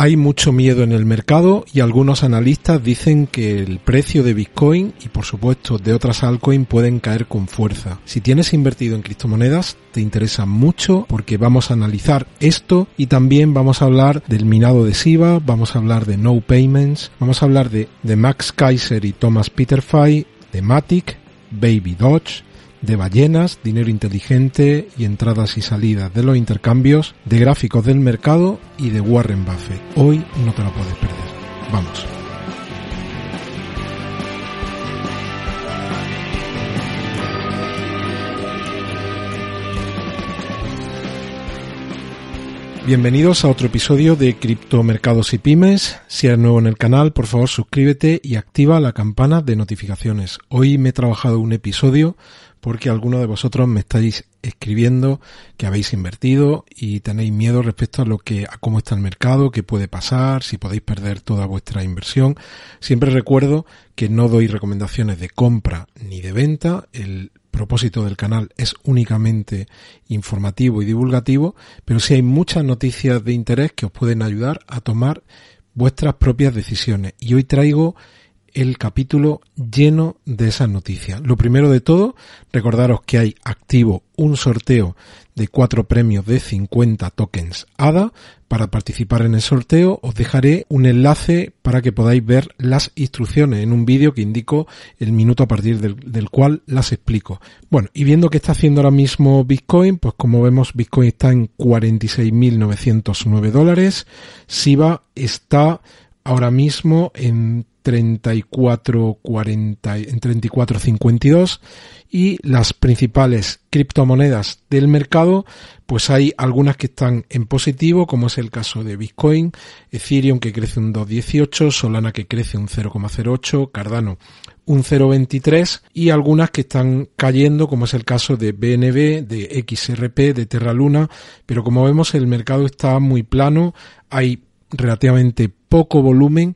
hay mucho miedo en el mercado y algunos analistas dicen que el precio de Bitcoin y por supuesto de otras altcoins pueden caer con fuerza. Si tienes invertido en criptomonedas te interesa mucho porque vamos a analizar esto y también vamos a hablar del minado de SIBA, vamos a hablar de no payments, vamos a hablar de, de Max Kaiser y Thomas Peterfy, de Matic, Baby Dodge, de ballenas, dinero inteligente y entradas y salidas de los intercambios, de gráficos del mercado y de Warren Buffett. Hoy no te lo puedes perder. Vamos. Bienvenidos a otro episodio de Criptomercados y Pymes. Si eres nuevo en el canal, por favor suscríbete y activa la campana de notificaciones. Hoy me he trabajado un episodio porque algunos de vosotros me estáis escribiendo que habéis invertido y tenéis miedo respecto a lo que a cómo está el mercado, qué puede pasar, si podéis perder toda vuestra inversión. Siempre recuerdo que no doy recomendaciones de compra ni de venta. Propósito del canal es únicamente informativo y divulgativo, pero sí hay muchas noticias de interés que os pueden ayudar a tomar vuestras propias decisiones. Y hoy traigo el capítulo lleno de esas noticias. Lo primero de todo, recordaros que hay activo un sorteo de cuatro premios de 50 tokens ADA. Para participar en el sorteo os dejaré un enlace para que podáis ver las instrucciones en un vídeo que indico el minuto a partir del, cual las explico. Bueno, y viendo que está haciendo ahora mismo Bitcoin, pues como vemos Bitcoin está en 46.909 dólares. SIBA está ahora mismo en 34.40 en 34.52 y las principales criptomonedas del mercado pues hay algunas que están en positivo como es el caso de Bitcoin, Ethereum que crece un 2.18, Solana que crece un 0.08, Cardano un 0.23 y algunas que están cayendo como es el caso de BNB, de XRP, de Terra Luna, pero como vemos el mercado está muy plano, hay relativamente poco volumen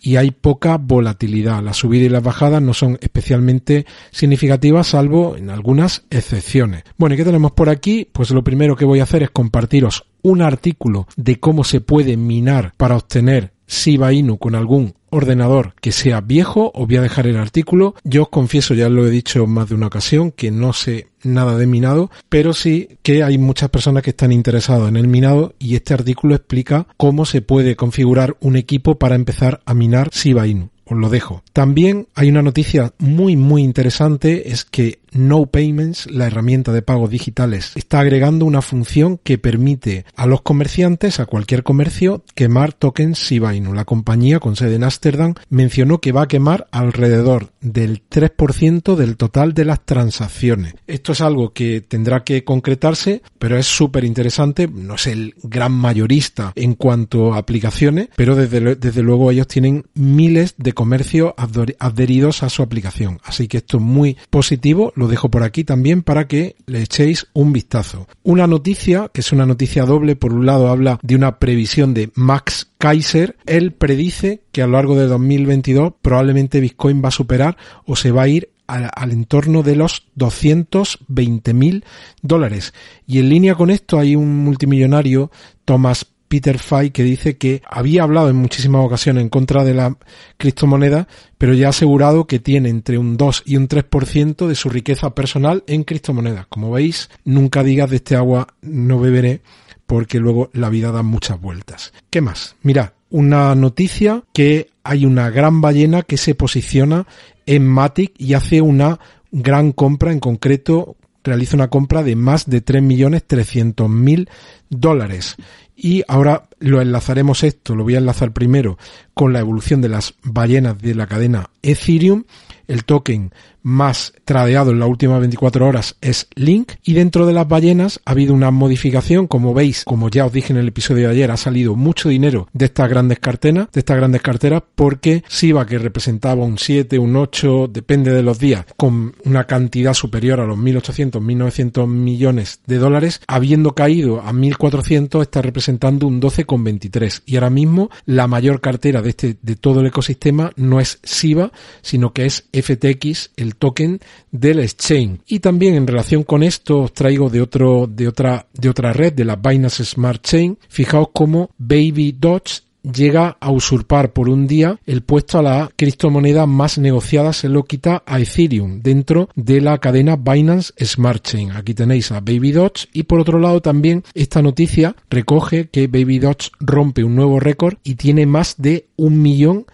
y hay poca volatilidad. Las subidas y las bajadas no son especialmente significativas salvo en algunas excepciones. Bueno, ¿y qué tenemos por aquí? Pues lo primero que voy a hacer es compartiros un artículo de cómo se puede minar para obtener Shiba Inu con algún ordenador que sea viejo, os voy a dejar el artículo. Yo os confieso, ya lo he dicho más de una ocasión, que no sé nada de minado, pero sí que hay muchas personas que están interesadas en el minado y este artículo explica cómo se puede configurar un equipo para empezar a minar Shiba Inu os lo dejo. También hay una noticia muy muy interesante, es que No Payments, la herramienta de pagos digitales, está agregando una función que permite a los comerciantes, a cualquier comercio, quemar tokens Shiba. La compañía con sede en Ámsterdam mencionó que va a quemar alrededor del 3% del total de las transacciones. Esto es algo que tendrá que concretarse, pero es súper interesante. No es el gran mayorista en cuanto a aplicaciones, pero desde, desde luego ellos tienen miles de comercio adheridos a su aplicación. Así que esto es muy positivo, lo dejo por aquí también para que le echéis un vistazo. Una noticia, que es una noticia doble, por un lado habla de una previsión de Max Kaiser, él predice que a lo largo de 2022 probablemente Bitcoin va a superar o se va a ir al, entorno de los 220 mil dólares. Y en línea con esto hay un multimillonario, Thomas Peter Fay que dice que había hablado en muchísimas ocasiones en contra de la criptomoneda, pero ya ha asegurado que tiene entre un 2 y un 3% de su riqueza personal en criptomonedas. Como veis, nunca digas de este agua no beberé porque luego la vida da muchas vueltas. ¿Qué más? Mirad, una noticia que hay una gran ballena que se posiciona en Matic y hace una gran compra, en concreto realiza una compra de más de 3.300.000 dólares. Y ahora lo enlazaremos esto, lo voy a enlazar primero con la evolución de las ballenas de la cadena Ethereum. El token más tradeado en las últimas 24 horas es Link y dentro de las ballenas ha habido una modificación, como veis, como ya os dije en el episodio de ayer, ha salido mucho dinero de estas grandes carteras, de estas grandes carteras porque SIVA que representaba un 7, un 8, depende de los días, con una cantidad superior a los 1800, 1900 millones de dólares, habiendo caído a 1400 está representando un 12,23 y ahora mismo la mayor cartera de este de todo el ecosistema no es SIVA, sino que es FTX, el token del exchange. Y también en relación con esto os traigo de otro, de otra, de otra red, de la Binance Smart Chain. Fijaos cómo Baby Dodge llega a usurpar por un día el puesto a la criptomoneda más negociada, se lo quita a Ethereum dentro de la cadena Binance Smart Chain. Aquí tenéis a Baby Dodge y por otro lado también esta noticia recoge que Baby Dodge rompe un nuevo récord y tiene más de un millón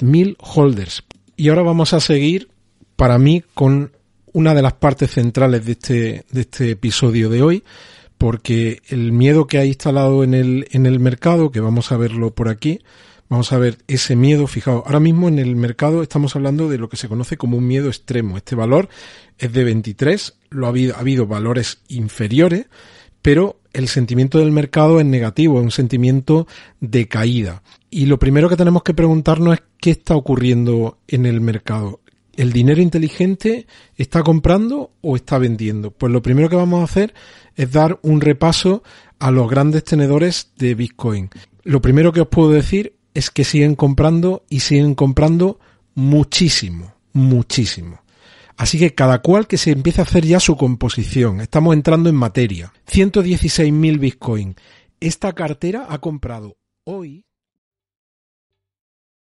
mil holders. Y ahora vamos a seguir para mí con una de las partes centrales de este, de este episodio de hoy, porque el miedo que ha instalado en el, en el mercado, que vamos a verlo por aquí, vamos a ver ese miedo, fijaos, ahora mismo en el mercado estamos hablando de lo que se conoce como un miedo extremo. Este valor es de 23, lo ha habido, ha habido valores inferiores, pero el sentimiento del mercado es negativo, es un sentimiento de caída. Y lo primero que tenemos que preguntarnos es qué está ocurriendo en el mercado. ¿El dinero inteligente está comprando o está vendiendo? Pues lo primero que vamos a hacer es dar un repaso a los grandes tenedores de Bitcoin. Lo primero que os puedo decir es que siguen comprando y siguen comprando muchísimo, muchísimo. Así que cada cual que se empiece a hacer ya su composición. Estamos entrando en materia. 116.000 Bitcoin. Esta cartera ha comprado hoy